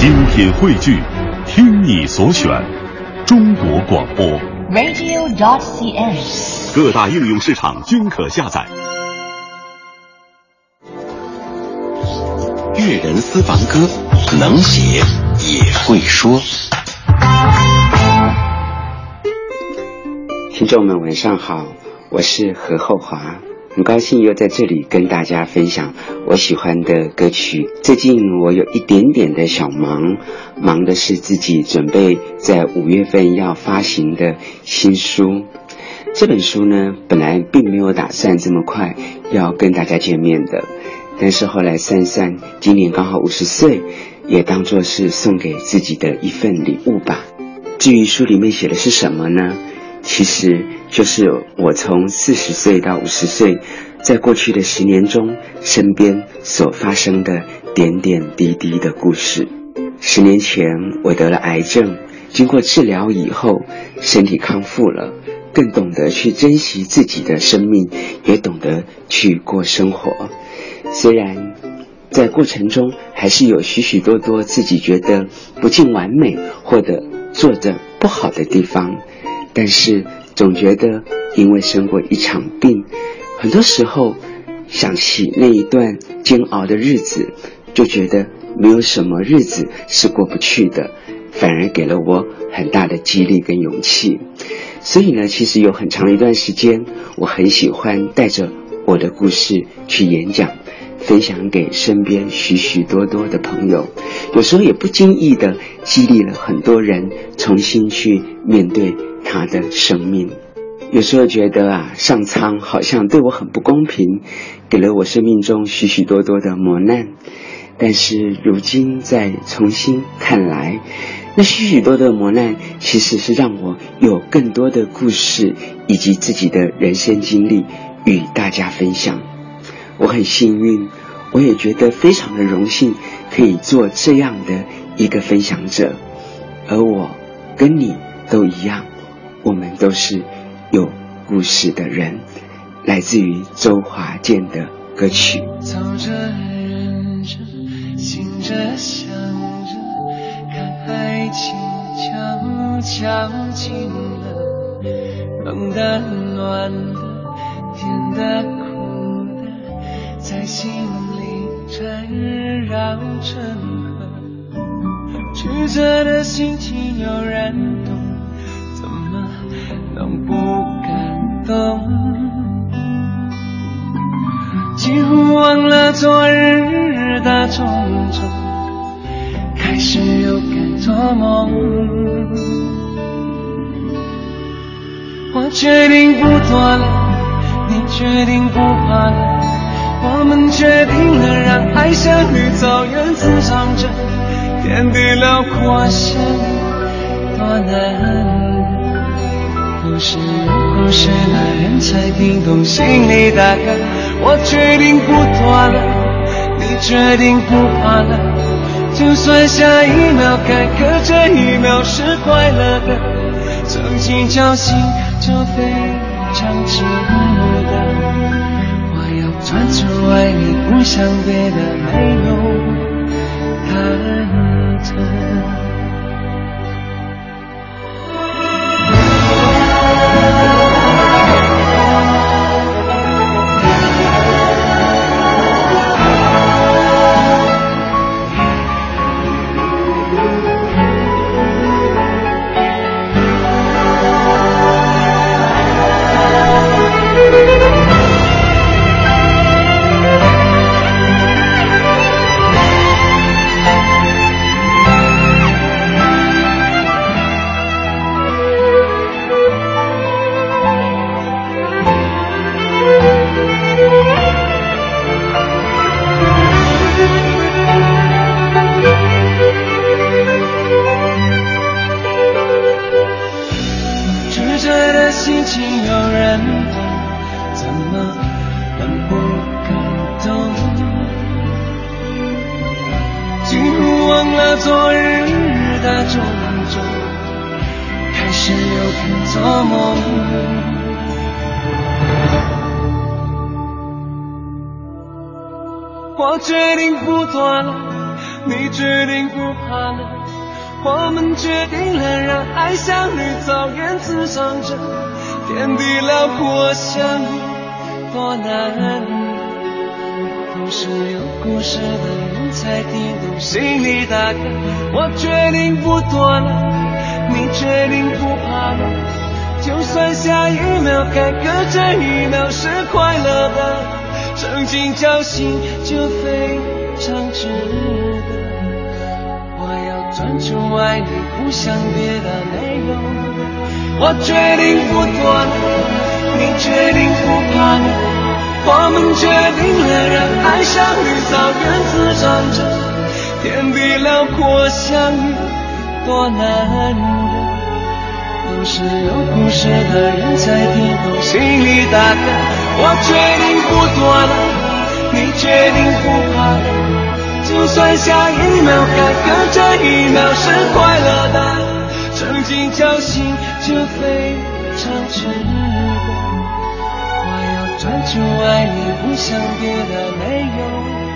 精品汇聚，听你所选，中国广播。radio.cn。各大应用市场均可下载。粤人私房歌，能写也会说。听众们晚上好，我是何厚华，很高兴又在这里跟大家分享我喜欢的歌曲。最近我有一点点的小忙，忙的是自己准备在五月份要发行的新书。这本书呢，本来并没有打算这么快要跟大家见面的，但是后来算算，今年刚好五十岁，也当做是送给自己的一份礼物吧。至于书里面写的是什么呢？其实就是我从四十岁到五十岁，在过去的十年中，身边所发生的点点滴滴的故事。十年前我得了癌症，经过治疗以后，身体康复了，更懂得去珍惜自己的生命，也懂得去过生活。虽然在过程中还是有许许多多自己觉得不尽完美或者做的不好的地方。但是总觉得，因为生过一场病，很多时候想起那一段煎熬的日子，就觉得没有什么日子是过不去的，反而给了我很大的激励跟勇气。所以呢，其实有很长一段时间，我很喜欢带着我的故事去演讲，分享给身边许许多多的朋友。有时候也不经意的激励了很多人重新去面对。他的生命，有时候觉得啊，上苍好像对我很不公平，给了我生命中许许多多的磨难。但是如今再重新看来，那许许多的磨难其实是让我有更多的故事以及自己的人生经历与大家分享。我很幸运，我也觉得非常的荣幸，可以做这样的一个分享者。而我跟你都一样。我们都是有故事的人，来自于周华健的歌曲。走着，忍着，醒着，想着，看爱情悄悄近了，冷的、暖的，甜的、苦的，在心里缠绕成河，曲折的心情有人懂。怎么能不感动？几乎忘了昨日的种种，开始又该做梦。我决定不做了，你决定不怕了，我们决定了让爱像绿草原滋长着，天地辽阔些多难。故事有故事的人才听懂心里的歌。我决定不躲了，你决定不怕了。就算下一秒该隔这一秒是快乐的，曾经侥幸就飞唱情歌我要专注爱你不想别的没有忐忑心情有人懂怎么能不感动几乎忘了昨日的种种开始有人做梦我决定不做了你决定不怕了。我们决定了让爱像绿草原滋长着，天地辽阔相遇多难都是有故事的人才听懂心里大概。我决定不躲了，你决定不怕了，就算下一秒还隔着一秒是快乐的。曾经侥幸就非常值得，专注爱你，不想别的没有。我决定不躲了，你决定不怕了，我们决定了让爱像绿草原滋长着，天地辽阔相遇多难得，都是有故事的人才听懂心里大概。我决定不躲了，你决定不怕了，就算下一秒还隔着一秒是快乐的，曾经交心就非常值得。我要专注爱你，不想别的没有。